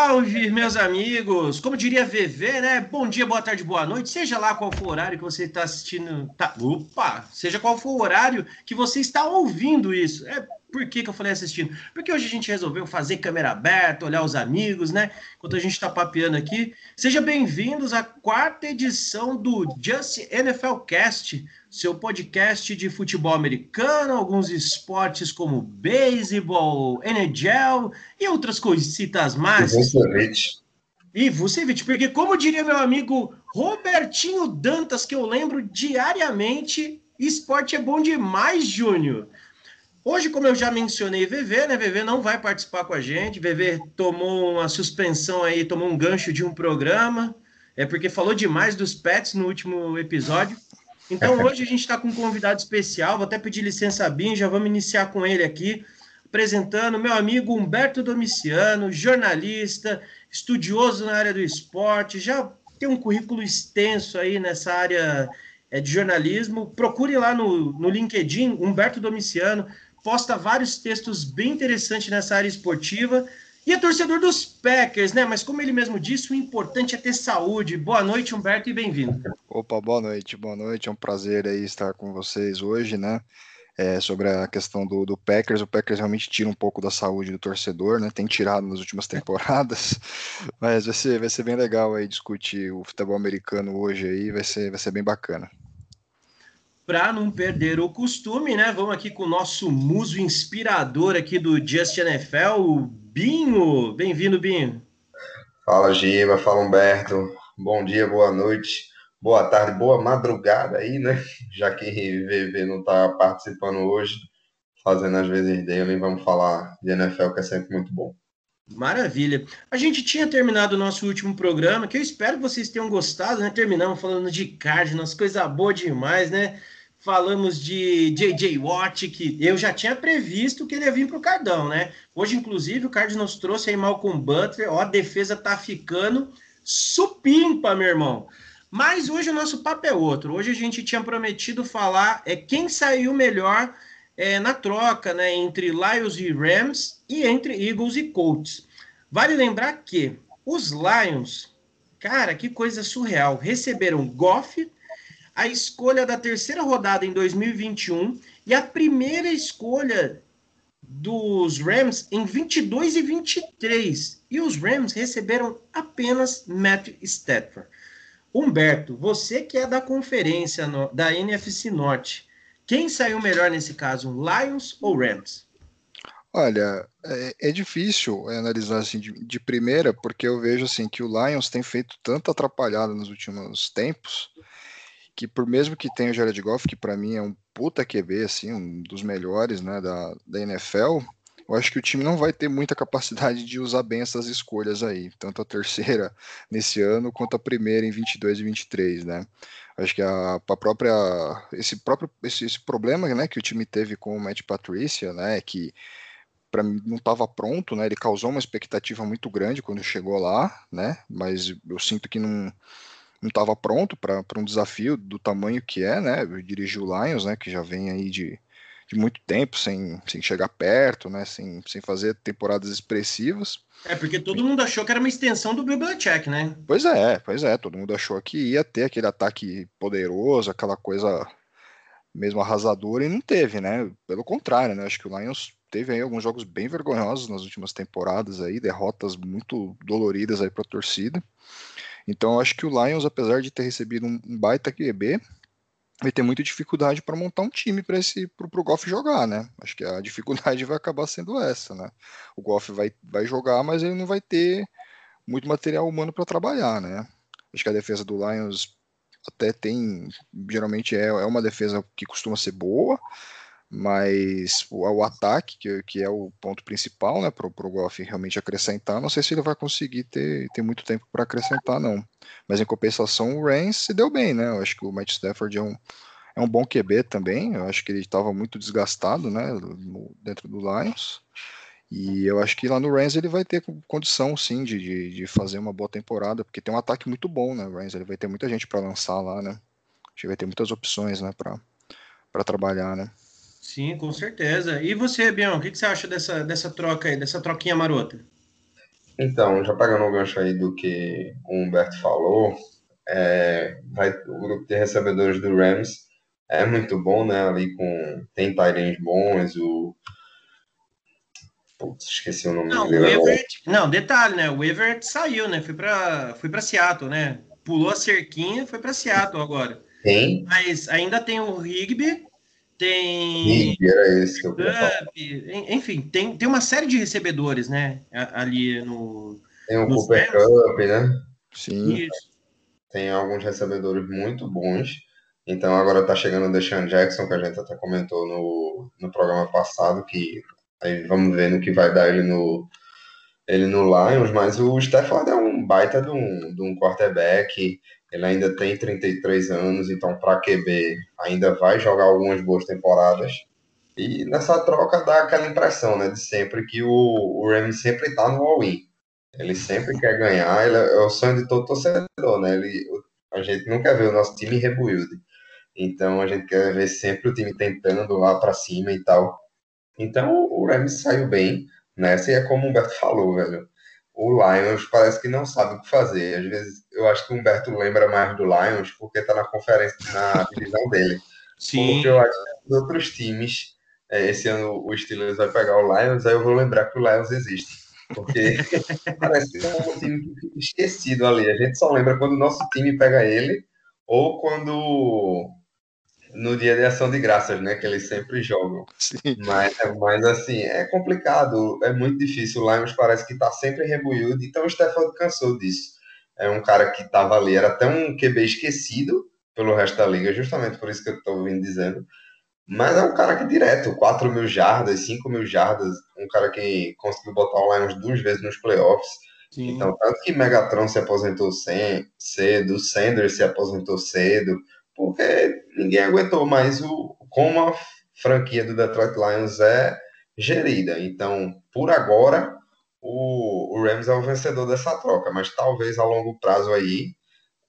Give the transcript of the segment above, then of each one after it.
salve, meus amigos! Como diria VV, né? Bom dia, boa tarde, boa noite, seja lá qual for o horário que você está assistindo. Tá, opa! Seja qual for o horário que você está ouvindo isso. É por que, que eu falei assistindo? Porque hoje a gente resolveu fazer câmera aberta, olhar os amigos, né? Enquanto a gente está papeando aqui. Sejam bem-vindos à quarta edição do Just NFL Cast, seu podcast de futebol americano, alguns esportes como beisebol, NHL e outras coisitas mais. Vucevic. E Vucevic, porque como diria meu amigo Robertinho Dantas, que eu lembro diariamente, esporte é bom demais, Júnior. Hoje, como eu já mencionei, VV, né? VV não vai participar com a gente. VV tomou uma suspensão aí, tomou um gancho de um programa, é porque falou demais dos pets no último episódio. Então, hoje a gente está com um convidado especial. Vou até pedir licença a Bin, já vamos iniciar com ele aqui, apresentando meu amigo Humberto Domiciano, jornalista, estudioso na área do esporte, já tem um currículo extenso aí nessa área é, de jornalismo. Procure lá no, no LinkedIn, Humberto Domiciano posta vários textos bem interessantes nessa área esportiva. E é torcedor dos Packers, né? Mas como ele mesmo disse, o importante é ter saúde. Boa noite, Humberto, e bem-vindo. Opa, boa noite, boa noite. É um prazer aí estar com vocês hoje, né? É, sobre a questão do, do, Packers, o Packers realmente tira um pouco da saúde do torcedor, né? Tem tirado nas últimas temporadas, mas vai ser, vai ser bem legal aí discutir o futebol americano hoje aí, vai ser, vai ser bem bacana para não perder o costume, né? Vamos aqui com o nosso muso inspirador aqui do Just NFL, o Binho. Bem-vindo, Binho. Fala, Giba, fala, Humberto. Bom dia, boa noite, boa tarde, boa madrugada aí, né? Já que VV não está participando hoje, fazendo as vezes dele, vamos falar de NFL, que é sempre muito bom. Maravilha. A gente tinha terminado o nosso último programa, que eu espero que vocês tenham gostado, né? Terminamos falando de Cardinals, coisa boa demais, né? Falamos de J.J. Watt, que eu já tinha previsto que ele ia vir para o Cardão, né? Hoje, inclusive, o Cardinals trouxe aí Malcolm Butler, ó, a defesa tá ficando supimpa, meu irmão. Mas hoje o nosso papo é outro. Hoje a gente tinha prometido falar é quem saiu melhor é, na troca, né, entre Lions e Rams e entre Eagles e Colts. Vale lembrar que os Lions, cara, que coisa surreal, receberam Goff, a escolha da terceira rodada em 2021 e a primeira escolha dos Rams em 22 e 23. E os Rams receberam apenas Matt Stafford. Humberto, você que é da conferência no, da NFC Norte, quem saiu melhor nesse caso, Lions ou Rams? Olha, é, é difícil analisar assim de, de, primeira, porque eu vejo assim que o Lions tem feito tanta atrapalhada nos últimos tempos que por mesmo que tenha o Jared Goff, que para mim é um puta QB, assim, um dos melhores, né, da, da NFL, eu acho que o time não vai ter muita capacidade de usar bem essas escolhas aí, tanto a terceira nesse ano quanto a primeira em 22 e 23, né? Acho que a, a própria esse próprio esse, esse, problema, né, que o time teve com o Matt Patricia, né, que para mim não estava pronto, né? Ele causou uma expectativa muito grande quando chegou lá, né? Mas eu sinto que não não estava pronto para um desafio do tamanho que é, né? Dirigir o Lions, né? Que já vem aí de, de muito tempo sem, sem chegar perto, né? Sem, sem fazer temporadas expressivas. É, porque todo mundo achou que era uma extensão do Belichick, né? Pois é, pois é. Todo mundo achou que ia ter aquele ataque poderoso, aquela coisa mesmo arrasadora, e não teve, né? Pelo contrário, né? Acho que o Lions teve aí alguns jogos bem vergonhosos nas últimas temporadas aí, derrotas muito doloridas aí para a torcida. Então eu acho que o Lions, apesar de ter recebido um, um baita QB, vai ter muita dificuldade para montar um time para esse pro, pro Goff jogar, né? Acho que a dificuldade vai acabar sendo essa, né? O Goff vai, vai jogar, mas ele não vai ter muito material humano para trabalhar, né? Acho que a defesa do Lions até tem, geralmente é, é uma defesa que costuma ser boa, mas o, ataque, que, é o ponto principal, né, para o Goff realmente acrescentar, não sei se ele vai conseguir ter, ter muito tempo para acrescentar, não. Mas em compensação, o Reigns se deu bem, né? Eu acho que o Matt Stafford é um, é um bom QB também. Eu acho que ele estava muito desgastado, né, no, dentro do Lions. E eu acho que lá no Rams ele vai ter condição, sim, de, de, de, fazer uma boa temporada, porque tem um ataque muito bom, né? O Rams ele vai ter muita gente para lançar lá, né? Acho que vai ter muitas opções, né, para trabalhar, né? Sim, com certeza. E você, Bião, o que, que você acha dessa, dessa troca aí, dessa troquinha marota? Então, já pegando o gancho aí do que o Humberto falou, é, vai, o grupo de recebedores do Rams é muito bom, né? Ali com. Tem Tyrants bons, o. Putz, esqueci o nome não, dele. O Everett, não, detalhe, né? O Everett saiu, né? Foi para foi para Seattle, né? Pulou a cerquinha, foi para Seattle agora. Tem. Mas ainda tem o Rigby, tem. Rigby, era esse que eu Enfim, tem, tem uma série de recebedores, né? Ali no. Tem o Cooper Cup, né? Sim. Isso. Tem alguns recebedores muito bons. Então agora tá chegando o Deshaun Jackson, que a gente até comentou no, no programa passado, que aí vamos ver no que vai dar ele no, ele no Lions, mas o Stafford é um baita de um, de um quarterback, ele ainda tem 33 anos, então para QB ainda vai jogar algumas boas temporadas. E nessa troca dá aquela impressão, né, de sempre que o, o Rams sempre tá no all-in. Ele sempre quer ganhar, ele é, é o sonho de todo torcedor, né? Ele, a gente quer ver o nosso time rebuild. Então a gente quer ver sempre o time tentando lá para cima e tal. Então o Rams saiu bem nessa e é como o Humberto falou, velho. O Lions parece que não sabe o que fazer. Às vezes eu acho que o Humberto lembra mais do Lions porque tá na conferência, na divisão dele. Sim. Porque eu acho que os outros times, é, esse ano o Steelers vai pegar o Lions, aí eu vou lembrar que o Lions existe. Porque parece que é um time esquecido ali. A gente só lembra quando o nosso time pega ele ou quando no dia de ação de graças, né? Que eles sempre jogam. Sim. Mas, mas assim, é complicado, é muito difícil. O Lions parece que tá sempre rebuild, então o Stefan cansou disso. É um cara que tava ali, era até um QB esquecido pelo resto da liga, justamente por isso que eu tô vindo dizendo. Mas é um cara que direto, 4 mil jardas, 5 mil jardas, um cara que conseguiu botar o Lions duas vezes nos playoffs. Sim. Então, tanto que Megatron se aposentou cedo, Sanders se aposentou cedo, porque ninguém aguentou mais o, como a franquia do Detroit Lions é gerida. Então, por agora, o, o Rams é o vencedor dessa troca, mas talvez a longo prazo aí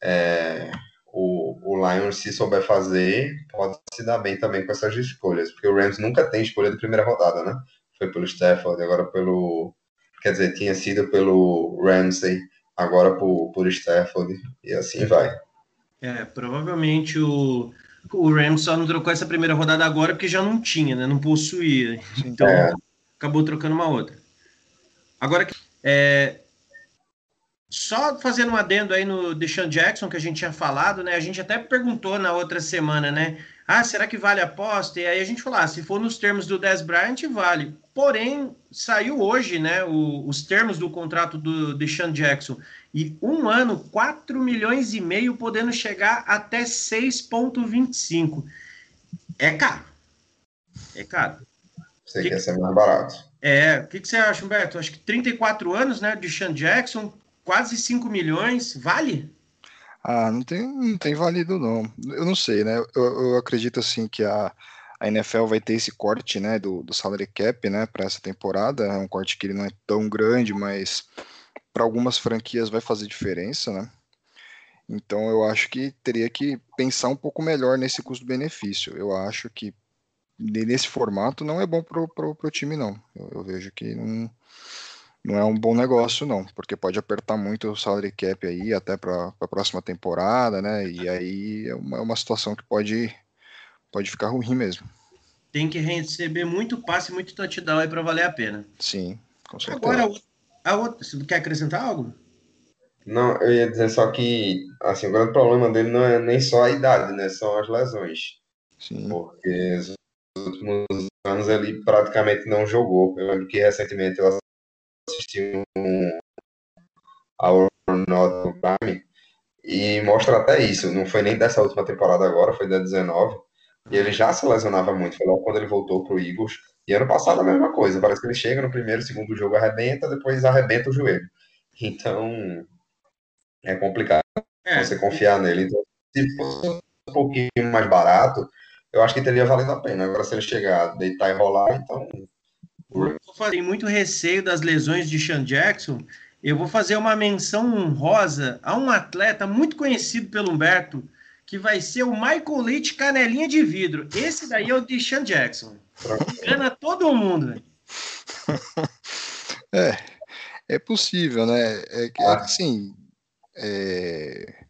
é, o, o Lions, se souber fazer, pode se dar bem também com essas escolhas, porque o Rams nunca tem escolha de primeira rodada, né? Foi pelo Stafford, agora pelo. Quer dizer, tinha sido pelo Ramsey, agora por, por Stafford, e assim vai. É, provavelmente o, o Rams só não trocou essa primeira rodada agora porque já não tinha, né? Não possuía. Então é. acabou trocando uma outra. Agora, é, só fazendo um adendo aí no Deshaun Jackson que a gente tinha falado, né? A gente até perguntou na outra semana, né? Ah, será que vale a aposta? E aí a gente falou, ah, se for nos termos do Des Bryant, vale. Porém, saiu hoje, né, o, os termos do contrato do Deshaun Jackson. E um ano, 4 milhões e meio, podendo chegar até 6,25. É caro. É caro. Você que quer ser mais barato. É, o que, que, você acha, Humberto? Acho que 34 anos, né, de Sean Jackson, quase 5 milhões, vale? Ah, não tem, não tem valido, não. Eu não sei, né? Eu, eu acredito, assim, que a, a NFL vai ter esse corte, né, do, do salary cap, né, para essa temporada. É um corte que ele não é tão grande, mas para algumas franquias vai fazer diferença, né? Então eu acho que teria que pensar um pouco melhor nesse custo-benefício. Eu acho que nesse formato não é bom pro, pro, pro time, não. Eu, eu, vejo que não, não é um bom negócio, não, porque pode apertar muito o salary cap aí até para a próxima temporada, né? E aí é uma, é uma situação que pode, pode ficar ruim mesmo. Tem que receber muito passe, muito touchdown aí para valer a pena. Sim, com certeza. Agora, a outra, você quer acrescentar algo? Não, eu ia dizer só que assim, o grande problema dele não é nem só a idade, né? São as lesões. Sim. Porque os últimos anos ele praticamente não jogou. Eu lembro que recentemente eu assisti um ao Not Prime e mostra até isso. Não foi nem dessa última temporada agora, foi da 19. E ele já se lesionava muito. Foi logo quando ele voltou pro Eagles. E ano passado a mesma coisa. Parece que ele chega no primeiro, segundo jogo, arrebenta, depois arrebenta o joelho. Então, é complicado é. você confiar nele. Então, se fosse um pouquinho mais barato, eu acho que teria valido a pena. Agora, se ele chegar, deitar e rolar, então. Tem muito receio das lesões de Sean Jackson. Eu vou fazer uma menção honrosa a um atleta muito conhecido pelo Humberto, que vai ser o Michael Leite Canelinha de Vidro. Esse daí é o de Sean Jackson. Engana todo mundo, velho. É, é possível, né? É, é assim, é,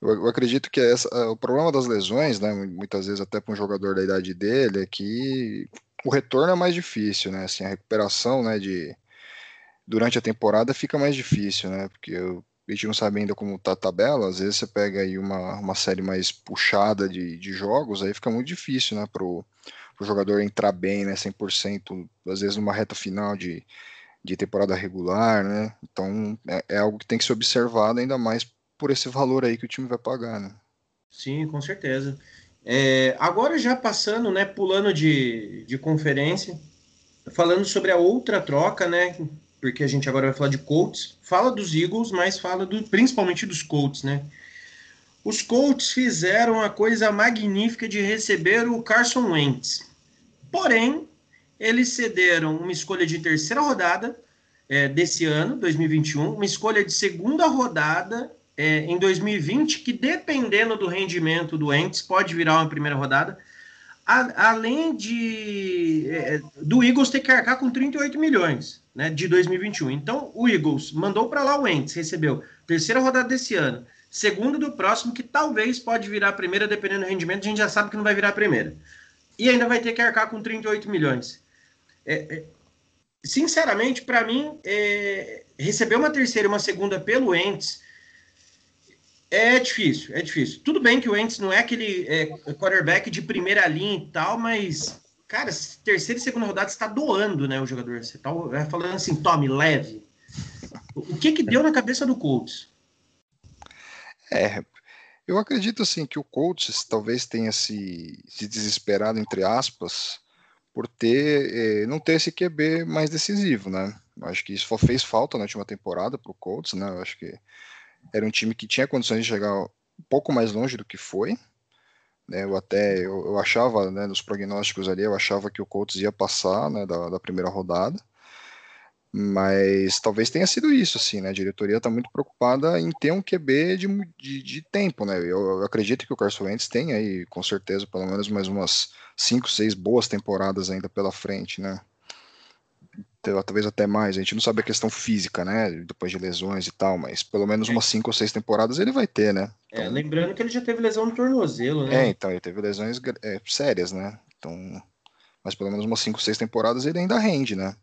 eu, eu, acredito que essa, o problema das lesões, né, muitas vezes até para um jogador da idade dele, é que o retorno é mais difícil, né? Assim, a recuperação, né, de durante a temporada fica mais difícil, né? Porque eu, a gente não sabe ainda como tá a tabela, às vezes você pega aí uma, uma série mais puxada de, de jogos, aí fica muito difícil, né, pro, pro jogador entrar bem, né, 100%, às vezes numa reta final de, de temporada regular, né? Então é, é, algo que tem que ser observado ainda mais por esse valor aí que o time vai pagar, né? Sim, com certeza. É, agora já passando, né, pulando de, de conferência, falando sobre a outra troca, né, porque a gente agora vai falar de Colts, fala dos Eagles, mas fala do, principalmente dos Colts, né? Os Colts fizeram a coisa magnífica de receber o Carson Wentz. Porém, eles cederam uma escolha de terceira rodada é, desse ano, 2021, uma escolha de segunda rodada é, em 2020, que dependendo do rendimento do Ents, pode virar uma primeira rodada, a, além de é, do Eagles ter que arcar com 38 milhões né, de 2021. Então, o Eagles mandou para lá o Ents, recebeu terceira rodada desse ano, segundo do próximo, que talvez pode virar a primeira, dependendo do rendimento, a gente já sabe que não vai virar a primeira. E ainda vai ter que arcar com 38 milhões. É, é, sinceramente, para mim, é, receber uma terceira e uma segunda pelo Ents é difícil, é difícil. Tudo bem que o Ents não é aquele é, quarterback de primeira linha e tal, mas, cara, terceira e segunda rodada está doando, né, o jogador. Você é, falando assim, tome, leve. O que que deu na cabeça do Colts? É, eu acredito assim que o Colts talvez tenha se, se desesperado entre aspas por ter eh, não ter esse QB mais decisivo, né? Acho que isso fez falta na última temporada para o Colts, né? Eu acho que era um time que tinha condições de chegar um pouco mais longe do que foi. Né? Eu até eu, eu achava, né, nos prognósticos ali, eu achava que o Colts ia passar né, da, da primeira rodada. Mas talvez tenha sido isso, assim, né? A diretoria está muito preocupada em ter um QB de, de, de tempo, né? Eu, eu, acredito que o Carson Wentz tem aí, com certeza, pelo menos mais umas cinco, seis boas temporadas ainda pela frente, né? Talvez até mais. A gente não sabe a questão física, né? Depois de lesões e tal, mas pelo menos umas cinco ou seis temporadas ele vai ter, né? É, então, é, lembrando que ele já teve lesão no tornozelo, né? É, então, ele teve lesões é, sérias, né? Então, mas pelo menos umas cinco, seis temporadas ele ainda rende, né?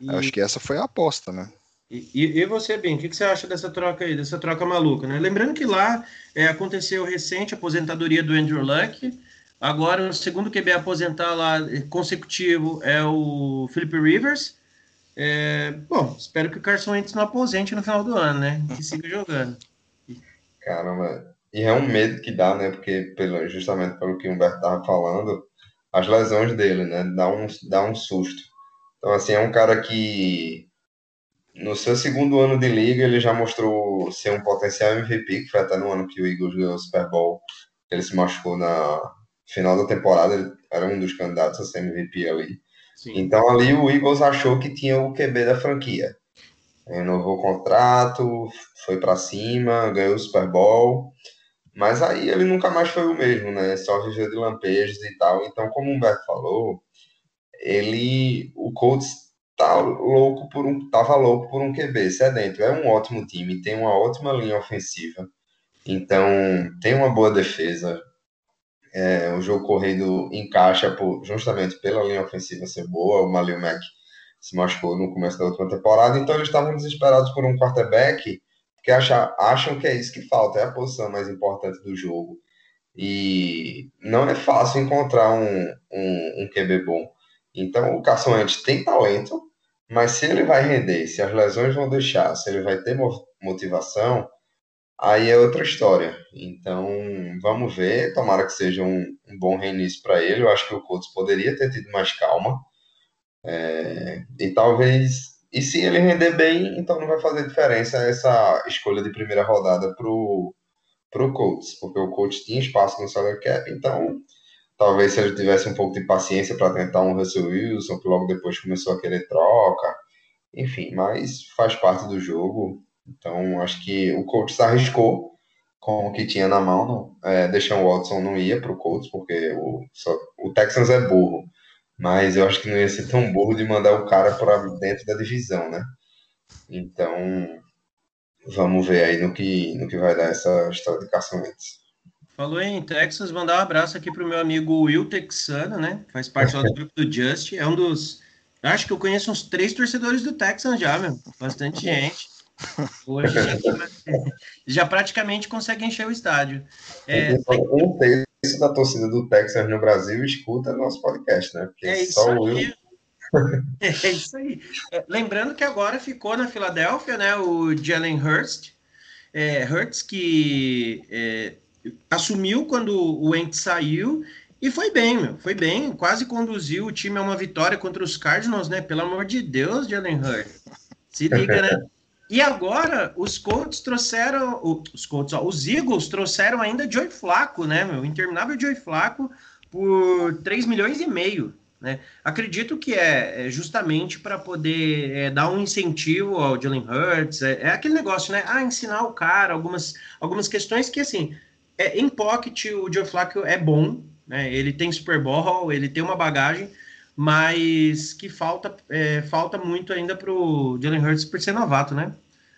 E... Acho que essa foi a aposta, né? E, e, você, Ben, o que, que, você acha dessa troca aí, dessa troca maluca, né? Lembrando que lá é, aconteceu recente a aposentadoria do Andrew Luck, agora o segundo QB a aposentar lá é, consecutivo é o Philip Rivers. É, bom, espero que o Carson Wentz não aposente no final do ano, né? Que siga jogando. Caramba, e é um medo que dá, né? Porque pelo, justamente pelo que o Humberto estava falando, as lesões dele, né? Dá um, dá um susto. Então, assim, é um cara que no seu segundo ano de liga ele já mostrou ser um potencial MVP, que foi até no ano que o Eagles ganhou o Super Bowl, ele se machucou na final da temporada, ele era um dos candidatos a ser MVP ali. Sim. Então ali o Eagles achou que tinha o QB da franquia. Renovou o contrato, foi para cima, ganhou o Super Bowl, mas aí ele nunca mais foi o mesmo, né? Só viveu de lampejos e tal. Então, como o Humberto falou, ele, o Colts tá louco por um, tava louco por um QB sedento. É um ótimo time, tem uma ótima linha ofensiva, então tem uma boa defesa. É, o jogo corrido encaixa por, justamente pela linha ofensiva ser boa. O Malil Mack se machucou no começo da última temporada, então eles estavam desesperados por um quarterback que acha, acham que é isso que falta, é a posição mais importante do jogo. E não é fácil encontrar um, um, um QB bom. Então, o Carson Wentz tem talento, mas se ele vai render, se as lesões vão deixar, se ele vai ter motivação, aí é outra história. Então, vamos ver. Tomara que seja um, um bom reinício para ele. Eu acho que o Colts poderia ter tido mais calma. É, e talvez. E se ele render bem, então não vai fazer diferença essa escolha de primeira rodada para o Colts, porque o Colts tinha espaço no salary cap, então Talvez se ele tivesse um pouco de paciência para tentar um Russell Wilson, que logo depois começou a querer troca. Enfim, mas faz parte do jogo. Então, acho que o Colts arriscou com o que tinha na mão. É, o Watson não ia para o Colts, porque o, só, o Texans é burro. Mas eu acho que não ia ser tão burro de mandar o cara para dentro da divisão, né? Então, vamos ver aí no que, no que vai dar essa história de Carson Wentz. Falou em Texas, mandar um abraço aqui pro meu amigo Will Texano, né? Faz parte lá do grupo do Just. É um dos. Acho que eu conheço uns três torcedores do Texas já, meu. Bastante gente. Hoje já praticamente consegue encher o estádio. É, um terço da torcida do Texas no Brasil escuta nosso podcast, né? Porque é só o Will. É isso aí. É, lembrando que agora ficou na Filadélfia, né? O Jalen Hurst. É, Hurts que é, assumiu quando o Ent saiu e foi bem, meu. Foi bem. Quase conduziu o time a uma vitória contra os Cardinals, né? Pelo amor de Deus, Jalen Hurts. Se liga, né? E agora os Colts trouxeram, os Colts, ó, os Eagles trouxeram ainda Joey Flaco, né, meu? Interminável Joey Flaco por 3 milhões e meio. Né? Acredito que é, é justamente para poder é, dar um incentivo ao Jalen Hurts, é, é, aquele negócio, né? Ah, ensinar o cara algumas, algumas questões que, assim, é, em pocket o Joe Flacco é bom, né? Ele tem Super Bowl, ele tem uma bagagem, mas que falta, é, falta muito ainda para o Jalen Hurts por ser novato, né?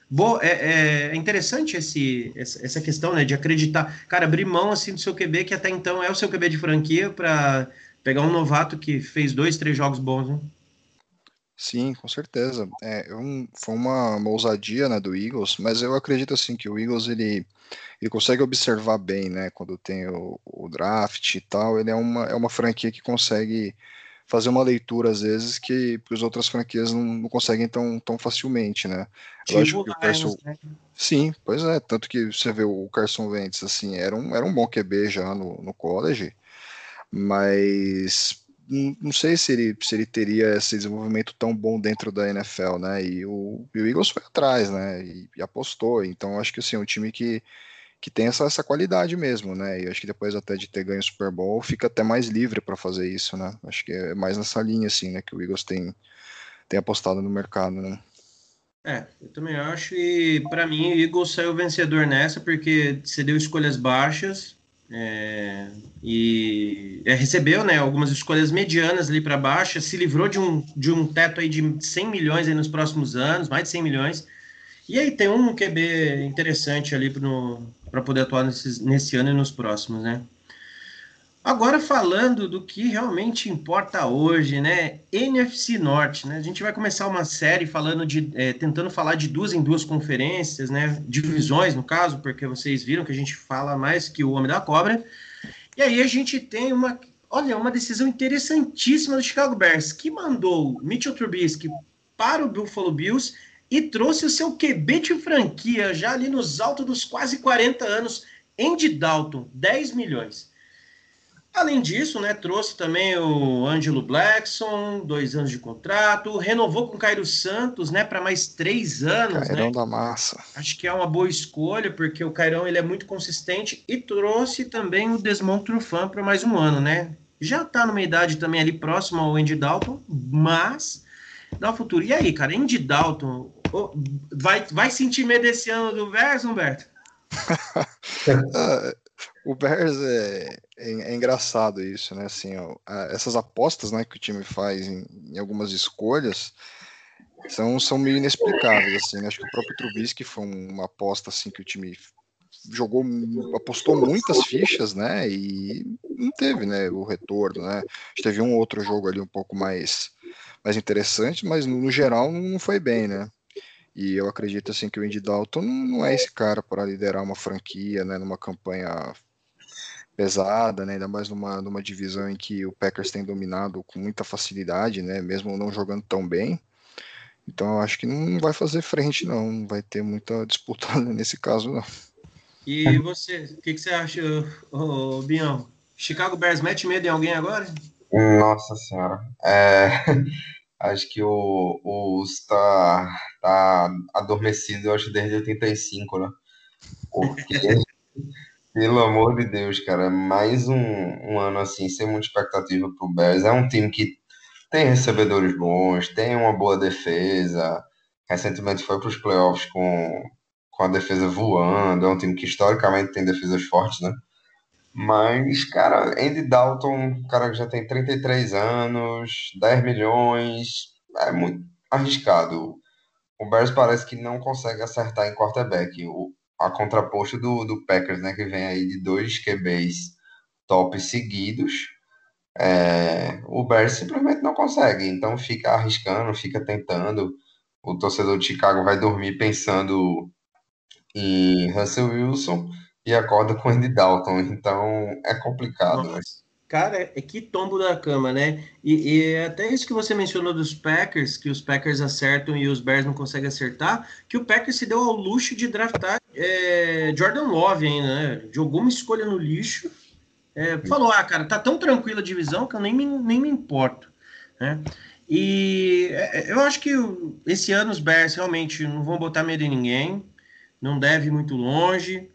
Boa, é, é, interessante esse, essa questão né, de acreditar, cara, abrir mão assim do seu QB, que até então é o seu QB de franquia, para pegar um novato que fez dois, três jogos bons, né? Sim, com certeza. É, um, foi uma, uma ousadia né, do Eagles, mas eu acredito assim que o Eagles ele, ele consegue observar bem, né? Quando tem o, o draft e tal, ele é uma, é uma franquia que consegue fazer uma leitura às vezes que as outras franquias não, não, conseguem tão, tão facilmente, né? Eu acho que o Carson... Né? Sim, pois é, tanto que você vê o Carson Wentz, assim, era um, era um bom QB já no, no college, mas não sei se ele, se ele teria esse desenvolvimento tão bom dentro da NFL, né? E o, e o Eagles foi atrás, né? E, e, apostou. Então acho que assim, é um time que, que tem essa, essa qualidade mesmo, né? E acho que depois até de ter ganho o Super Bowl, fica até mais livre para fazer isso, né? Acho que é mais nessa linha, assim, né? Que o Eagles tem, tem apostado no mercado, né? É, eu também acho. E para mim, o Eagles saiu vencedor nessa, porque cedeu escolhas baixas é, e é, recebeu né, algumas escolhas medianas ali para baixo, se livrou de um, de um teto aí de 100 milhões aí nos próximos anos, mais de 100 milhões. E aí tem um QB interessante ali para poder atuar nesses, nesse ano e nos próximos, né? Agora falando do que realmente importa hoje, né? NFC Norte, né? A gente vai começar uma série falando de, é, tentando falar de duas em duas conferências, né? Divisões, no caso, porque vocês viram que a gente fala mais que o Homem da Cobra. E aí a gente tem uma, olha, uma decisão interessantíssima do Chicago Bears, que mandou Mitchell Trubisky para o Buffalo Bills e trouxe o seu QB de franquia já ali nos altos dos quase 40 anos, Andy Dalton, 10 milhões. Além disso, né, trouxe também o Ângelo Blackson, dois anos de contrato, renovou com o Cairo Santos, né, para mais três anos. Cairão né? da massa. Acho que é uma boa escolha, porque o Cairão ele é muito consistente e trouxe também o Desmond Trufant para mais um ano, né? Já está numa idade também ali próxima ao Andy Dalton, mas dá o futuro. E aí, cara, Andy Dalton vai, vai sentir medo esse ano do Verso, Humberto? Ah, o Bears é, é, é, engraçado isso, né? Assim, ó, essas apostas né, que o time faz em, em, algumas escolhas são, são meio inexplicáveis, assim, né? Acho que o próprio Trubisky foi uma aposta assim que o time jogou, apostou muitas fichas, né? E não teve, né, o retorno, né? Teve um outro jogo ali um pouco mais mais interessante, mas no, no geral não foi bem, né? E eu acredito assim que o Andy Dalton não é esse cara para liderar uma franquia, né, numa campanha pesada, né? ainda mais numa, numa divisão em que o Packers tem dominado com muita facilidade, né? mesmo não jogando tão bem. Então eu acho que não vai fazer frente, não. Não vai ter muita disputa nesse caso, não. E você, o que, que, você acha, ô, Bião? Chicago Bears mete medo em alguém agora? Nossa senhora. É, acho que o, o está tá adormecido, eu acho, desde 85, né? Porque Pelo amor de Deus, cara, mais um, um ano assim, sem muita expectativa pro Bears. É um time que tem recebedores bons, tem uma boa defesa. Recentemente foi para os playoffs com, com a defesa voando. É um time que historicamente tem defesas fortes, né? Mas, cara, Andy Dalton, cara que já tem 33 anos, 10 milhões, é muito arriscado. O Bears parece que não consegue acertar em quarterback. O, a contraposto do, do Packers, né, que vem aí de dois QBs top seguidos, é, o Bears simplesmente não consegue. Então fica arriscando, fica tentando. O torcedor de Chicago vai dormir pensando em Russell Wilson e acorda com Andy Dalton. Então é complicado. Cara, é que tombo da cama, né? E, e, até isso que você mencionou dos Packers, que os Packers acertam e os Bears não conseguem acertar, que o Packers se deu ao luxo de draftar é, Jordan Love ainda, né? Jogou uma escolha no lixo, é, falou, ah, cara, tá tão tranquila a divisão que eu nem me, nem me importo, né? E é, eu acho que esse ano os Bears realmente não vão botar medo em ninguém, não deve ir muito longe,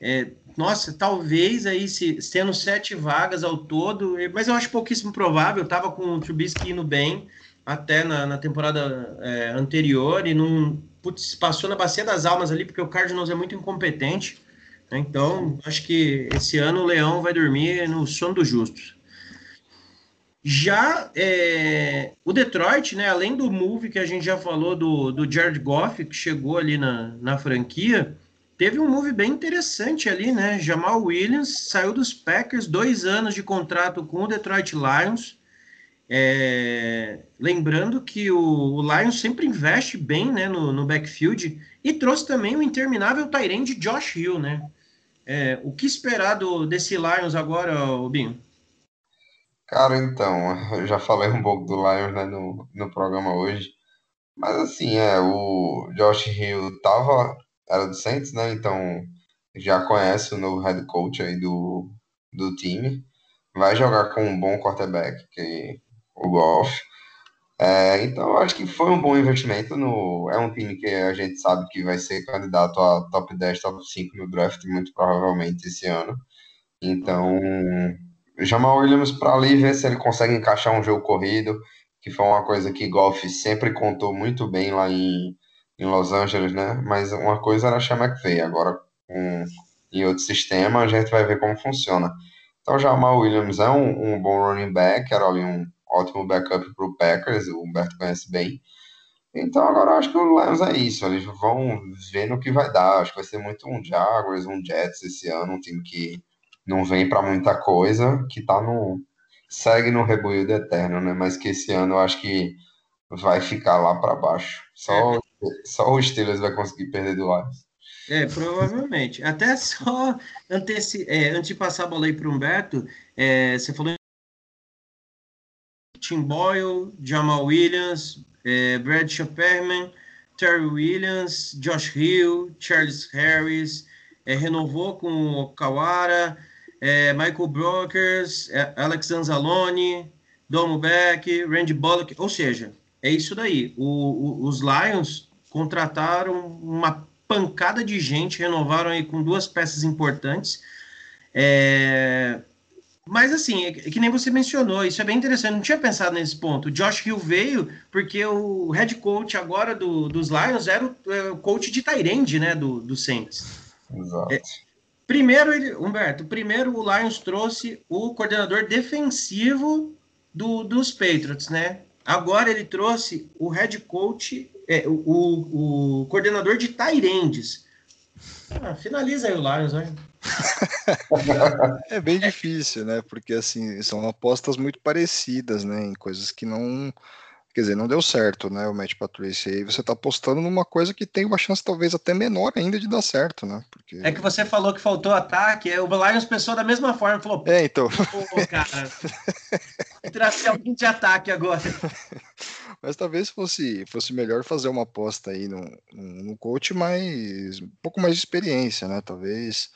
é, nossa, talvez aí se tendo sete vagas ao todo, mas eu acho pouquíssimo provável. Eu tava com o Trubisky indo bem até na, na temporada é, anterior e não putz, passou na bacia das almas ali porque o Cardinals é muito incompetente. Né? Então, acho que esse ano o Leão vai dormir no sono dos justos. Já é, o Detroit, né, além do move que a gente já falou do, do Jared Goff, que chegou ali na, na franquia, teve um move bem interessante ali, né? Jamal Williams saiu dos Packers, dois anos de contrato com o Detroit Lions. É, lembrando que o, o, Lions sempre investe bem né, no, no backfield e trouxe também o interminável Tyrande Josh Hill, né? É, o que esperar do, desse Lions agora, Binho? Cara, então, eu já falei um pouco do Lions né, no, no programa hoje, mas assim, é, o Josh Hill tava era do Saints, né? Então já conhece o novo head coach aí do, do time. Vai jogar com um bom quarterback, que o Golf. É, então acho que foi um bom investimento. No, é um time que a gente sabe que vai ser candidato a top 10, top 5 no draft, muito provavelmente esse ano. Então, Jamal Williams para ali ver se ele consegue encaixar um jogo corrido, que foi uma coisa que Golf sempre contou muito bem lá em, em Los Angeles, né? Mas uma coisa era a Sean McVay, agora com, em outro sistema a gente vai ver como funciona. Então, Jamal Williams é um, um bom running back, era ali um ótimo backup para o Packers, o Humberto conhece bem. Então, agora acho que o Lions é isso, eles vão ver no que vai dar. Acho que vai ser muito um Jaguars, um Jets esse ano, um time que não vem para muita coisa, que tá no. segue no rebuild eterno, né? Mas que esse ano eu acho que vai ficar lá para baixo. Só é. Só o Steelers vai conseguir perder do Lions. É, provavelmente. Até só anteci é, antes de passar a bola aí para o Humberto, é, você falou Tim Boyle, Jamal Williams, é, Brad Shopperman, Terry Williams, Josh Hill, Charles Harris, é, renovou com o Kawara, é, Michael Brokers, é, Alex Anzalone, Domo Beck, Randy Bullock, ou seja, é isso daí. O, o, os Lions contrataram uma pancada de gente, renovaram aí com duas peças importantes. É... Mas assim, é que nem você mencionou, isso é bem interessante, não tinha pensado nesse ponto. O Josh Hill veio porque o head coach agora do, dos Lions era o, é, o coach de Tyrande, né, do, do Saints. Exato. É, primeiro, ele, Humberto, primeiro o Lions trouxe o coordenador defensivo do, dos Patriots, né? Agora ele trouxe o head coach é, o, o coordenador de Tairendes. Ah, finaliza aí o Lions, né? é bem difícil, né? Porque assim, são apostas muito parecidas, né? Em coisas que não. Quer dizer, não deu certo, né? O Matt Patricia. E aí você tá apostando numa coisa que tem uma chance talvez até menor ainda de dar certo, né? Porque... É que você falou que faltou ataque, o Lions pensou da mesma forma, falou. É, então. Pô, cara. Trazer alguém de ataque agora. Mas talvez fosse, fosse melhor fazer uma aposta aí no, no coach mais um pouco mais de experiência, né? Talvez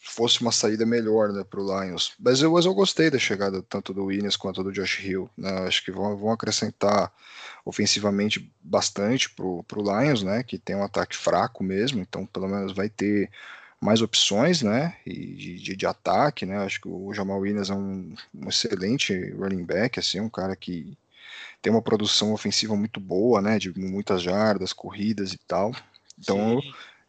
fosse uma saída melhor né, para o Lions. Mas eu, mas eu gostei da chegada tanto do Williams quanto do Josh Hill. Né? Acho que vão, vão acrescentar ofensivamente bastante para o Lions, né? Que tem um ataque fraco mesmo, então pelo menos vai ter mais opções, né? E de, de, de ataque, né? Acho que o Jamal Williams é um, um excelente running back, assim, um cara que tem uma produção ofensiva muito boa, né? De muitas jardas, corridas e tal. Então eu,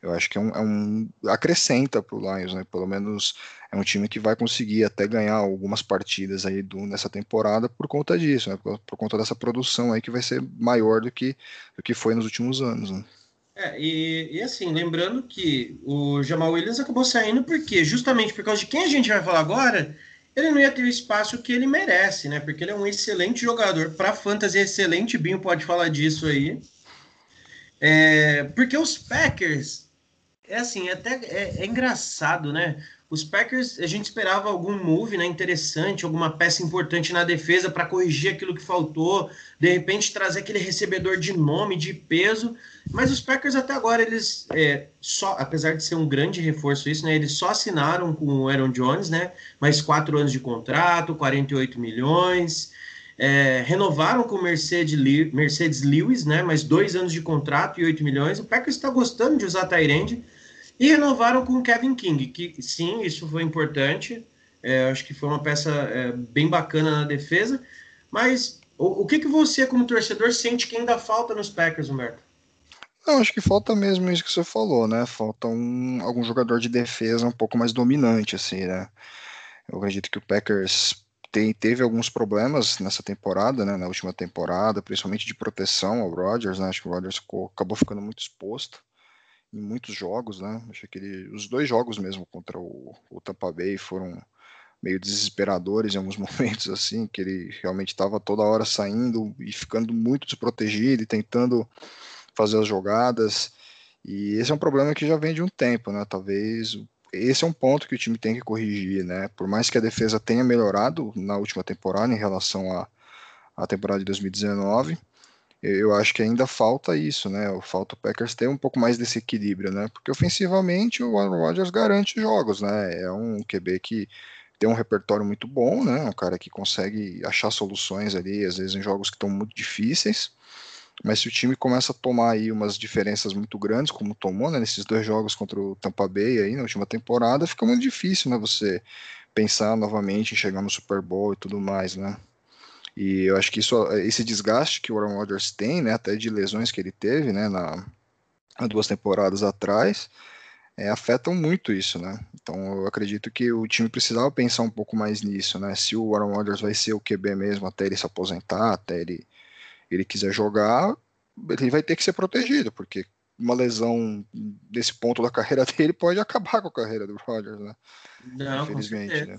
eu acho que é um, é um acrescenta para o Lions, né? Pelo menos é um time que vai conseguir até ganhar algumas partidas aí do, nessa temporada por conta disso, né? Por, por, conta dessa produção aí que vai ser maior do que, do que foi nos últimos anos, né? É, e, e, assim, lembrando que o Jamal Williams acabou saindo porque, justamente por causa de quem a gente vai falar agora, ele não ia ter o espaço que ele merece, né? Porque ele é um excelente jogador. Para fantasy, excelente. Binho pode falar disso aí. É, porque os Packers, é assim, é até é, é engraçado, né? Os Packers, a gente esperava algum move né, interessante, alguma peça importante na defesa para corrigir aquilo que faltou, de repente trazer aquele recebedor de nome, de peso. Mas os Packers até agora, eles é, só, apesar de ser um grande reforço isso, né? Eles só assinaram com o Aaron Jones, né? Mais quatro anos de contrato, 48 milhões. É, renovaram com o Mercedes, Mercedes Lewis, né? Mais dois anos de contrato e 8 milhões. O Packers está gostando de usar Tyrande e renovaram com Kevin King, que sim, isso foi importante. É, acho que foi uma peça é, bem bacana na defesa. Mas o, o, que, que você, como torcedor, sente que ainda falta nos Packers, Humberto? Não, acho que falta mesmo isso que você falou, né? Falta um, algum jogador de defesa um pouco mais dominante, assim, né? Eu acredito que o Packers tem, teve alguns problemas nessa temporada, né? Na última temporada, principalmente de proteção ao Rodgers, né? Acho que o Rodgers ficou, acabou ficando muito exposto em muitos jogos, né? Acho que ele, os dois jogos mesmo contra o, o Tampa Bay foram meio desesperadores em alguns momentos, assim, que ele realmente estava toda hora saindo e ficando muito desprotegido e tentando fazer as jogadas. E esse é um problema que já vem de um tempo, né? Talvez esse é um ponto que o time tem que corrigir, né? Por mais que a defesa tenha melhorado na última temporada em relação à, à temporada de 2019, eu acho que ainda falta isso, né? Falta o Packers ter um pouco mais desse equilíbrio, né? Porque ofensivamente o Aaron Rodgers garante jogos, né? É um QB que tem um repertório muito bom, né? Um cara que consegue achar soluções ali, às vezes em jogos que estão muito difíceis. Mas se o time começa a tomar aí umas diferenças muito grandes, como tomou né, nesses dois jogos contra o Tampa Bay aí na última temporada, fica muito difícil, né? Você pensar novamente em chegar no Super Bowl e tudo mais, né? E eu acho que isso, esse desgaste que o Aaron Rodgers tem, né, até de lesões que ele teve, né, na, há duas temporadas atrás, é, afetam muito isso, né? Então eu acredito que o time precisava pensar um pouco mais nisso, né? Se o Aaron Rodgers vai ser o QB mesmo até ele se aposentar, até ele, ele quiser jogar, ele vai ter que ser protegido, porque uma lesão desse ponto da carreira dele pode acabar com a carreira do Rodgers, né? Não, Infelizmente, né?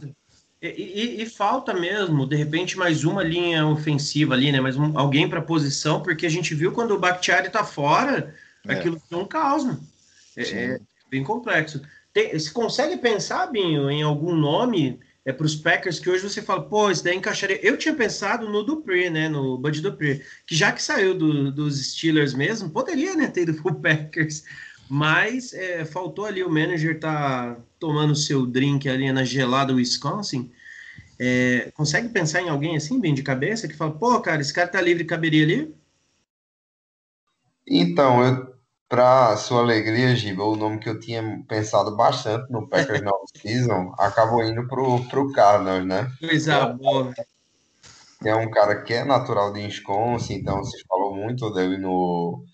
E, e, e, falta mesmo, de repente, mais uma linha ofensiva ali, né? Mais um, alguém para posição, porque a gente viu quando o Bakhtiari tá fora, é. aquilo foi um caos, né? É, é, bem complexo. Tem, você consegue pensar, Binho, em algum nome é, para os Packers que hoje você fala, pô, isso daí encaixaria. Eu tinha pensado no Dupree, né? No Bud Dupree, que já que saiu do, dos Steelers mesmo, poderia né, ter ido pro Packers. Mas é, faltou ali o manager tá tomando seu drink ali na gelada Wisconsin. É, consegue pensar em alguém assim, bem de cabeça, que fala, pô, cara, esse cara tá livre, caberia ali? Então, eu, para sua alegria, Giba, o nome que eu tinha pensado bastante no Packers na season acabou indo pro, pro Cardinals, né? Coisa é, boa. É um cara que é natural de Wisconsin, então se falou muito dele no,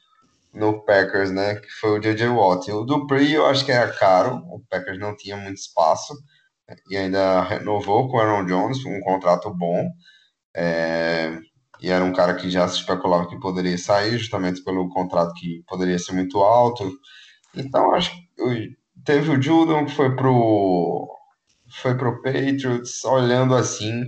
no Packers, né? Que foi o J.J. Watt. O Dupree eu acho que era caro, o Packers não tinha muito espaço e ainda renovou com o Aaron Jones, um contrato bom. É, e era um cara que já se especulava que poderia sair, justamente pelo contrato que poderia ser muito alto. Então, acho que teve o Judon que foi pro foi pro Patriots, olhando assim,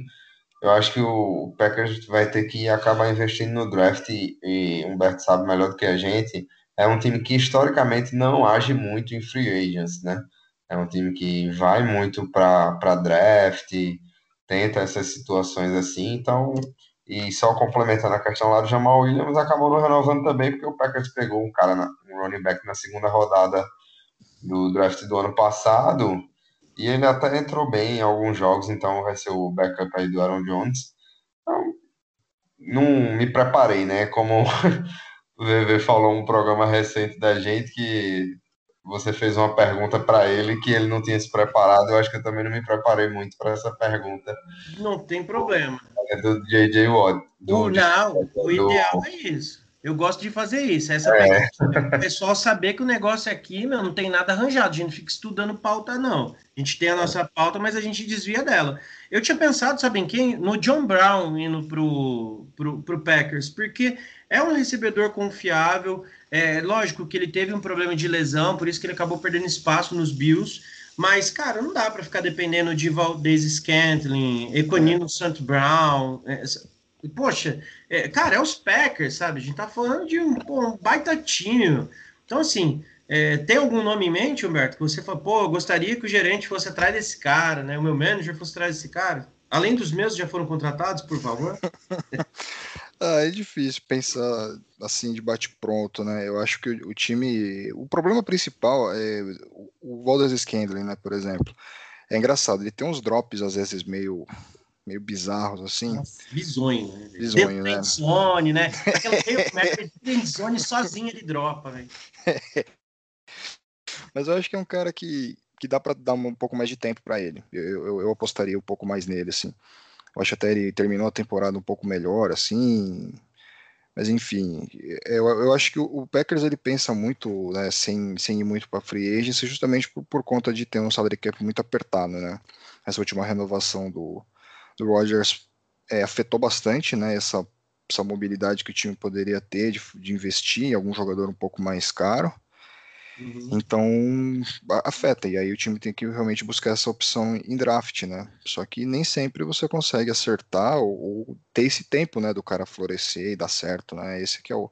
eu acho que o Packers vai ter que acabar investindo no draft e, e Humberto sabe melhor do que a gente. É um time que historicamente não age muito em free agents, né? É um time que vai muito para draft, tenta essas situações assim, então, e só complementando a questão lá do Jamal Williams, acabou não renovando também, porque o Packers pegou um cara, na, um running back na segunda rodada do draft do ano passado, e ele até entrou bem em alguns jogos, então vai ser o backup aí do Aaron Jones. Então, não me preparei, né? Como o VV falou um programa recente da gente que você fez uma pergunta para ele que ele não tinha se preparado. Eu acho que eu também não me preparei muito para essa pergunta. Não tem problema. É do JJ Watt. Do, não, o ideal é isso. Eu gosto de fazer isso. Essa é. o pessoal saber que o negócio aqui, meu, não tem nada arranjado. A gente não fica estudando pauta, não. A gente tem a nossa pauta, mas a gente desvia dela. Eu tinha pensado, sabe em quem? No John Brown indo pro, pro, pro Packers, porque é um recebedor confiável. É lógico que ele teve um problema de lesão, por isso que ele acabou perdendo espaço nos Bills. Mas, cara, não dá para ficar dependendo de Valdez Scantling, Econino Santo Brown. É, poxa, é, cara, é os Packers, sabe? A gente tá falando de um, pô, um baita time. Então, assim, é, tem algum nome em mente, Humberto, que você fala, pô, eu gostaria que o gerente fosse atrás desse cara, né? O meu manager fosse atrás desse cara? Além dos meus já foram contratados, por favor? ah, é difícil pensar assim de bate-pronto, né? Eu acho que o, o, time. O problema principal é o Valdez Scandling, né? Por exemplo. É engraçado, ele tem uns drops às vezes meio meio bizarros, assim. Bizonho, né? Bizonho, né? Zone, né? Aquela meio zone sozinha ele dropa, velho. Mas eu acho que é um cara que, que dá para dar um pouco mais de tempo para ele. Eu, eu, eu, apostaria um pouco mais nele, assim. Eu acho até ele terminou a temporada um pouco melhor, assim. Mas enfim, eu, eu acho que o, Packers ele pensa muito, né, sem, sem ir muito para free agency, justamente por, por conta de ter um salary cap muito apertado, né? Essa última renovação do, do Rodgers é, afetou bastante, né? Essa, essa mobilidade que o time poderia ter de, de investir em algum jogador um pouco mais caro. Uhum. Então afeta, e aí o time tem que realmente buscar essa opção em draft, né? Só que nem sempre você consegue acertar ou, ou ter esse tempo, né, do cara florescer e dar certo, né? Esse que é o,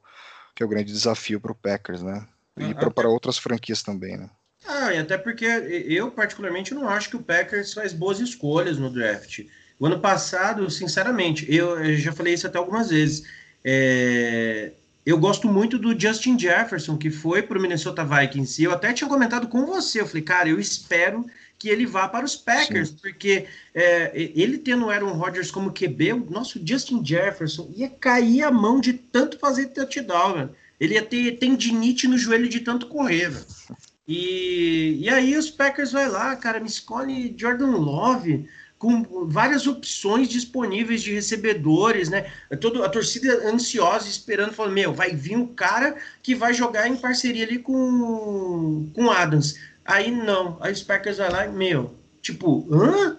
que é o grande desafio para o Packers, né? E ah, para outras franquias também, né? Ah, e até porque eu particularmente não acho que o Packers faz boas escolhas no draft. O ano passado, sinceramente, eu, eu já falei isso até algumas vezes. É, eu gosto muito do Justin Jefferson, que foi para o Minnesota Vikings. E eu até tinha comentado com você. Eu falei, cara, eu espero que ele vá para os Packers, Sim. porque é, ele tendo o Aaron Rodgers como QB, o nosso Justin Jefferson ia cair a mão de tanto fazer touchdown, velho. Ele ia ter tendinite no joelho de tanto correr, velho. E, e aí os Packers vai lá, cara, me escolhe Jordan Love com várias opções disponíveis de recebedores, né? Todo, a torcida ansiosa, esperando, falando, meu, vai vir um cara que vai jogar em parceria ali com, com Adams. Aí não, aí os Packers vai lá, meu, tipo, hã?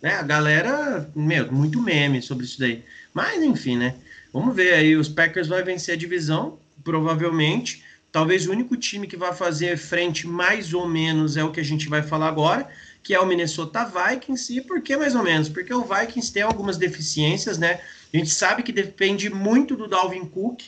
Né? A galera, meu, muito meme sobre isso daí. Mas, enfim, né? Vamos ver aí, os Packers vão vencer a divisão, provavelmente. Talvez o único time que vai fazer frente mais ou menos é o que a gente vai falar agora, que é o Minnesota Vikings. E por que mais ou menos? Porque o Vikings tem algumas deficiências, né? A gente sabe que depende muito do Dalvin Cook,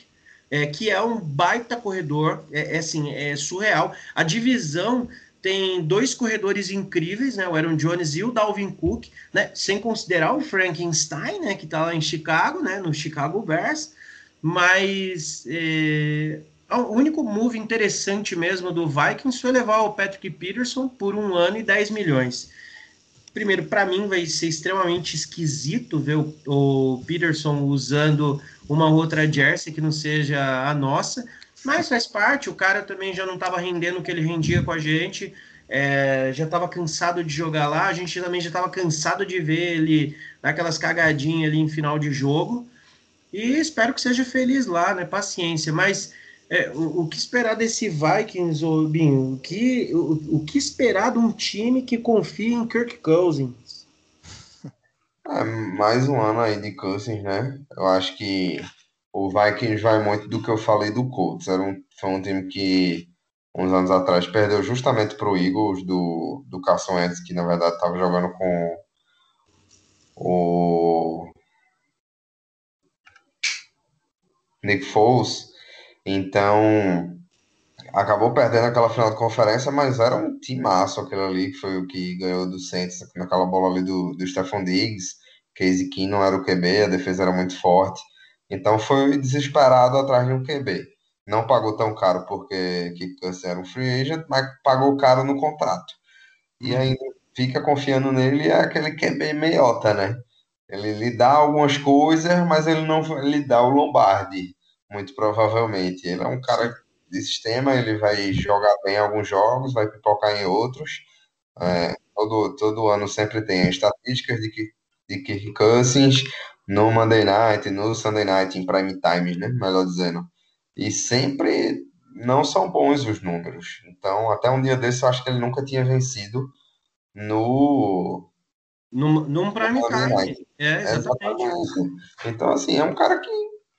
é, que é um baita corredor, é, é assim, é surreal. A divisão tem dois corredores incríveis, né? O Aaron Jones e o Dalvin Cook, né? Sem considerar o Frankenstein, né? Que tá lá em Chicago, né? No Chicago Bears. Mas é, o único move interessante mesmo do Vikings foi levar o Patrick Peterson por um ano e 10 milhões. Primeiro, para mim vai ser extremamente esquisito ver o, o, Peterson usando uma outra jersey que não seja a nossa, mas faz parte. O cara também já não estava rendendo o que ele rendia com a gente, é, já estava cansado de jogar lá. A gente também já estava cansado de ver ele naquelas cagadinhas ali em final de jogo. E espero que seja feliz lá, né? Paciência, mas é, o, o, que esperar desse Vikings, ô, Binho? O que, o, o que esperar de um time que confia em Kirk Cousins? É, mais um ano aí de Cousins, né? Eu acho que o Vikings vai muito do que eu falei do Colts. Era um, foi um time que, uns anos atrás, perdeu justamente para o Eagles do, do Carson Wentz, que na verdade estava jogando com o Nick Foles então, acabou perdendo aquela final de conferência, mas era um timaço aquele ali, que foi o que ganhou do Saints, naquela bola ali do, do Stephon Diggs, Casey Keenum era o QB, a defesa era muito forte. Então foi desesperado atrás de um QB. Não pagou tão caro porque que era um free agent, mas pagou caro no contrato. E ainda fica confiando nele é aquele QB meiota, né? Ele lhe dá algumas coisas, mas ele não lhe dá o Lombardi muito provavelmente. Ele é um cara de sistema, ele vai jogar bem em alguns jogos, vai pipocar em outros. É, todo, todo ano sempre tem estatísticas de que de Kirk Cousins no Monday Night, no Sunday Night, em prime time, né? Melhor dizendo. e sempre não são bons os números. Então, até um dia desse, eu acho que ele nunca tinha vencido no. Num, num prime time. É, exatamente. exatamente. Então, assim, é um cara que,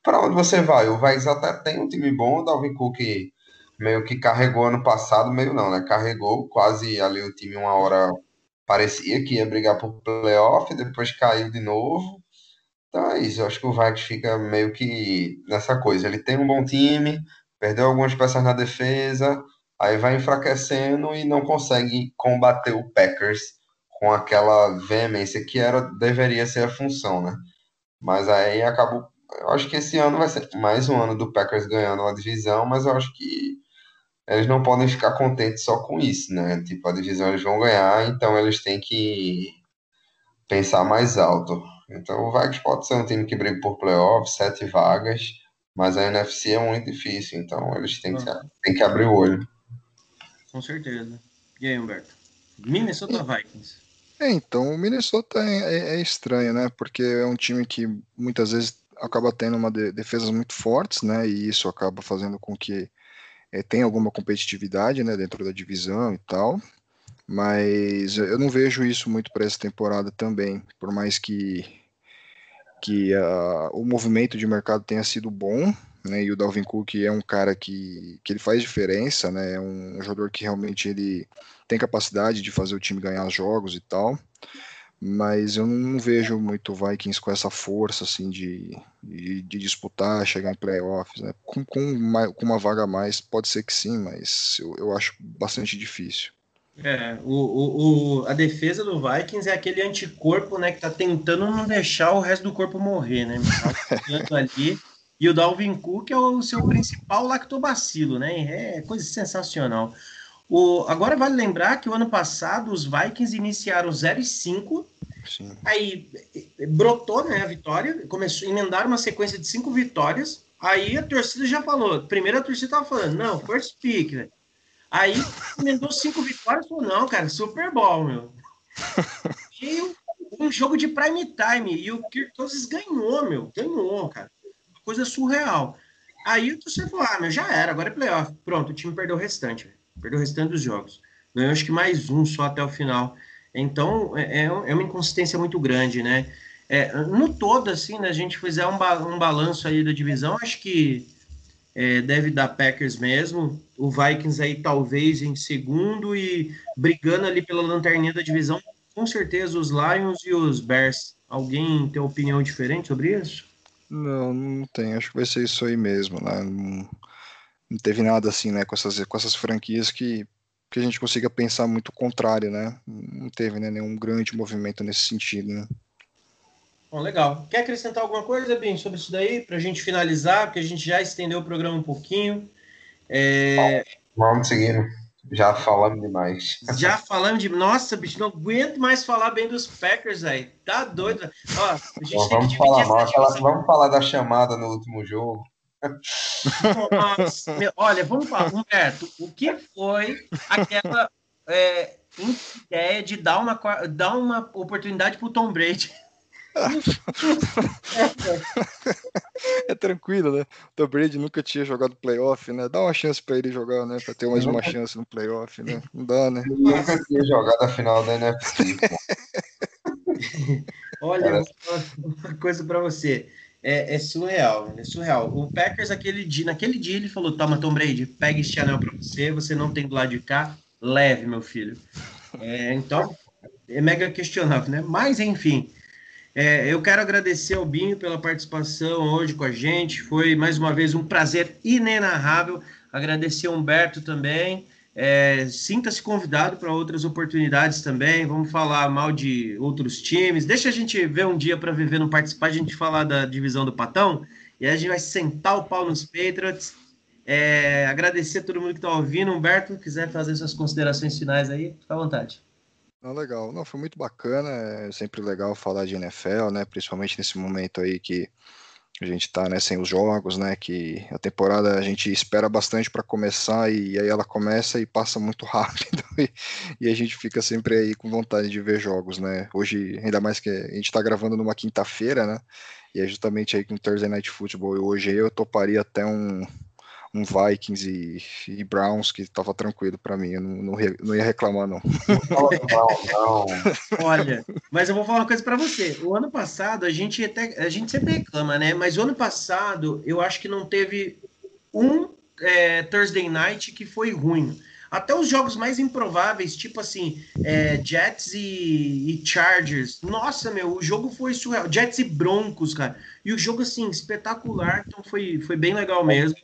para onde você vai? O Vikings até tem um time bom, o Dalvin Cook meio que carregou ano passado, meio não, né? Carregou quase ali o time uma hora parecia que ia brigar por playoff, depois caiu de novo. Então é isso, eu acho que o Vikings fica meio que nessa coisa. Ele tem um bom time, perdeu algumas peças na defesa, aí vai enfraquecendo e não consegue combater o Packers com aquela veemência que era deveria ser a função, né? Mas aí acabou. Eu acho que esse ano vai ser mais um ano do Packers ganhando a divisão, mas eu acho que eles não podem ficar contentes só com isso, né? Tipo, a divisão eles vão ganhar, então eles têm que pensar mais alto. Então o Vikings pode ser um time que briga por playoffs, sete vagas, mas a NFC é muito difícil, então eles têm que, têm que abrir o olho. Com certeza. E aí, Humberto? Minnesota Vikings. É, então, o Minnesota é, é, é, estranho, né? Porque é um time que muitas vezes acaba tendo uma de, defesas muito fortes, né? E isso acaba fazendo com que é, tenha alguma competitividade, né? Dentro da divisão e tal. Mas eu não vejo isso muito para essa temporada também, por mais que, que uh, o movimento de mercado tenha sido bom, né, e o Dalvin Cook é um cara que, que ele faz diferença, né, é um jogador que realmente ele tem capacidade de fazer o time ganhar jogos e tal, mas eu não vejo muito o Vikings com essa força assim de, de, de disputar, chegar em playoffs, né, com, com, uma, com uma vaga a mais pode ser que sim, mas eu, eu acho bastante difícil. É, o, o, o, a defesa do Vikings é aquele anticorpo, né, que tá tentando não deixar o resto do corpo morrer, né? Tá ali. E o Dalvin Cook é o seu principal lactobacilo, né? É coisa sensacional. O, agora vale lembrar que o ano passado os Vikings iniciaram 0 e 5. Sim. Aí brotou né, a vitória, começou a emendar uma sequência de cinco vitórias. Aí a torcida já falou. Primeiro a torcida tava falando, não, first pick, né? Aí emendou cinco vitórias, falou, não, cara, Super Bowl, meu. E um jogo de prime time. E o Kirk Cousins ganhou, meu. Ganhou, cara. Uma coisa surreal. Aí o torcedor falou, ah, meu, já era, agora é playoff. Pronto, o time perdeu o restante. Perdeu o restante dos jogos. Ganhou acho que mais um só até o final. Então, é, é, é uma inconsistência muito grande, né? É, no todo, assim, né, a gente fizer um, ba um balanço aí da divisão, acho que é, deve dar Packers mesmo. O Vikings aí talvez em segundo e brigando ali pela lanterninha da divisão, com certeza os Lions e os Bears. Alguém tem opinião diferente sobre isso? Não, não tem. Acho que vai ser isso aí mesmo, né? Não, teve nada assim, né, com essas, com essas franquias que, que a gente consiga pensar muito contrário, né? Não teve né, nenhum grande movimento nesse sentido, né? Bom, legal. Quer acrescentar alguma coisa, bem sobre isso daí, para a gente finalizar, porque a gente já estendeu o programa um pouquinho. É... Vamos seguindo. Já falamos demais. Já falamos de. Nossa, bicho, não aguento mais falar bem dos Packers aí. Tá doido. Ó, a gente Bom, tem vamos que falar mal, aquela... Vamos falar da chamada no último jogo. Nossa, meu... olha, vamos falar, Humberto, o que foi aquela é, ideia de dar uma, dar uma oportunidade pro Tom Brady? é tranquilo, né? O Tom Brady nunca tinha jogado playoff, né? Dá uma chance para ele jogar, né? Para ter mais uma chance no playoff, né? Não dá, né? Nunca tinha jogado a final da NFC. Olha, uma coisa para você. É, é, surreal, é surreal. O Packers, aquele dia, naquele dia, ele falou: Toma, Tom Brady, pega este anel para você, você não tem do lado de cá, leve, meu filho. É, então, é mega questionável, né? Mas, enfim, é, eu quero agradecer ao Binho pela participação hoje com a gente. Foi mais uma vez um prazer inenarrável. Agradecer ao Humberto também. É, Sinta-se convidado para outras oportunidades também. Vamos falar mal de outros times. Deixa a gente ver um dia para viver no participar, a gente falar da divisão do Patão. E aí a gente vai sentar o pau nos Patriots. É, agradecer a todo mundo que está ouvindo. Humberto, quiser fazer suas considerações finais aí, fica à vontade. Não, legal. Não, foi muito bacana. É sempre legal falar de NFL, né? Principalmente nesse momento aí que a gente tá, né, sem os jogos, né? Que a temporada a gente espera bastante para começar e aí ela começa e passa muito rápido e, e, a gente fica sempre aí com vontade de ver jogos, né? Hoje, ainda mais que a gente tá gravando numa quinta-feira, né? E é justamente aí com Thursday Night Football e hoje eu toparia até um um Vikings e, e Browns que tava tranquilo para mim, eu não, não, não, ia reclamar não. Olha, mas eu vou falar uma coisa para você. O ano passado a gente até a gente sempre reclama, né? Mas o ano passado eu acho que não teve um é, Thursday Night que foi ruim. Até os jogos mais improváveis, tipo assim, é, Jets e, e, Chargers. Nossa, meu, o jogo foi surreal. Jets e Broncos, cara. E o jogo, assim, espetacular. Então foi, foi bem legal mesmo.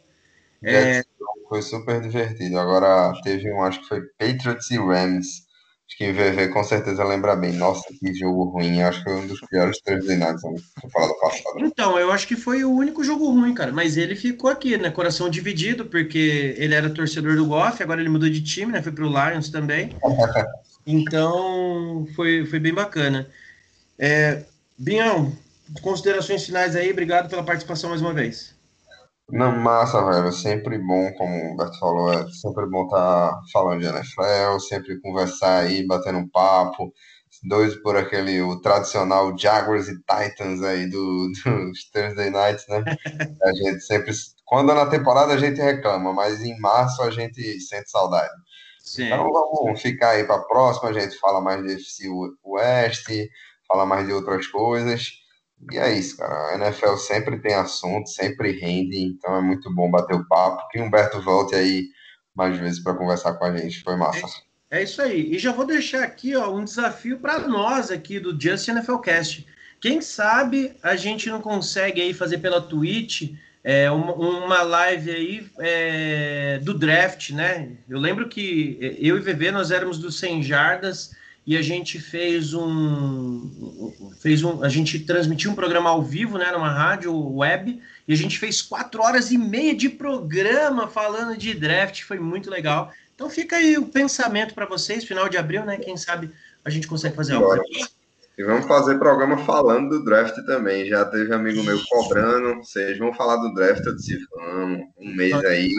É... Foi super divertido. Agora teve um, acho que foi Patriots e Rams. Acho que em VV com certeza lembra bem. Nossa, que jogo ruim. Acho que foi um dos piores três nights na temporada passada. Então, eu acho que foi o único jogo ruim, cara. Mas ele ficou aqui, né? Coração dividido, porque ele era torcedor do Goff, agora ele mudou de time, né? Foi pro Lions também. Então, foi, foi bem bacana. É, Binhão, considerações finais aí. Obrigado pela participação mais uma vez. Não, massa, velho. É sempre bom, como o Humberto falou, é sempre bom estar tá falando de NFL, sempre conversar aí, batendo um papo. Dois por aquele, o tradicional Jaguars e Titans aí do, dos Thursday Nights, né? A gente sempre, quando é na temporada a gente reclama, mas em março a gente sente saudade. Sim. Então vamos ficar aí para a próxima, a gente fala mais de FC West, fala mais de outras coisas. E é isso, cara. A NFL sempre tem assunto, sempre rende, então é muito bom bater o papo. Que o Humberto volte aí mais vezes para conversar com a gente. Foi massa. É, é, isso aí. E já vou deixar aqui ó, um desafio para nós aqui do Just NFL Cast. Quem sabe a gente não consegue aí fazer pela Twitch é, uma, uma, live aí é, do draft, né? Eu lembro que eu e VV nós éramos do 100 Jardas e a gente fez um fez um a gente transmitiu um programa ao vivo né numa rádio web e a gente fez quatro horas e meia de programa falando de draft foi muito legal. Então fica aí o pensamento para vocês final de abril né quem sabe a gente consegue fazer algo. E vamos fazer programa falando do draft também. Já teve amigo meu cobrando vocês vão falar do draft eu disse vamos um mês aí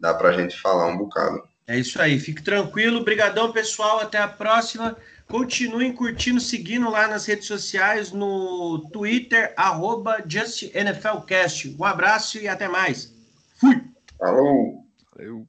dá para a gente falar um bocado é isso aí, fique tranquilo. Obrigadão, pessoal. Até a próxima. Continuem curtindo, seguindo lá nas redes sociais, no Twitter, arroba JustNFLCast. Um abraço e até mais. Fui! Falou! Valeu!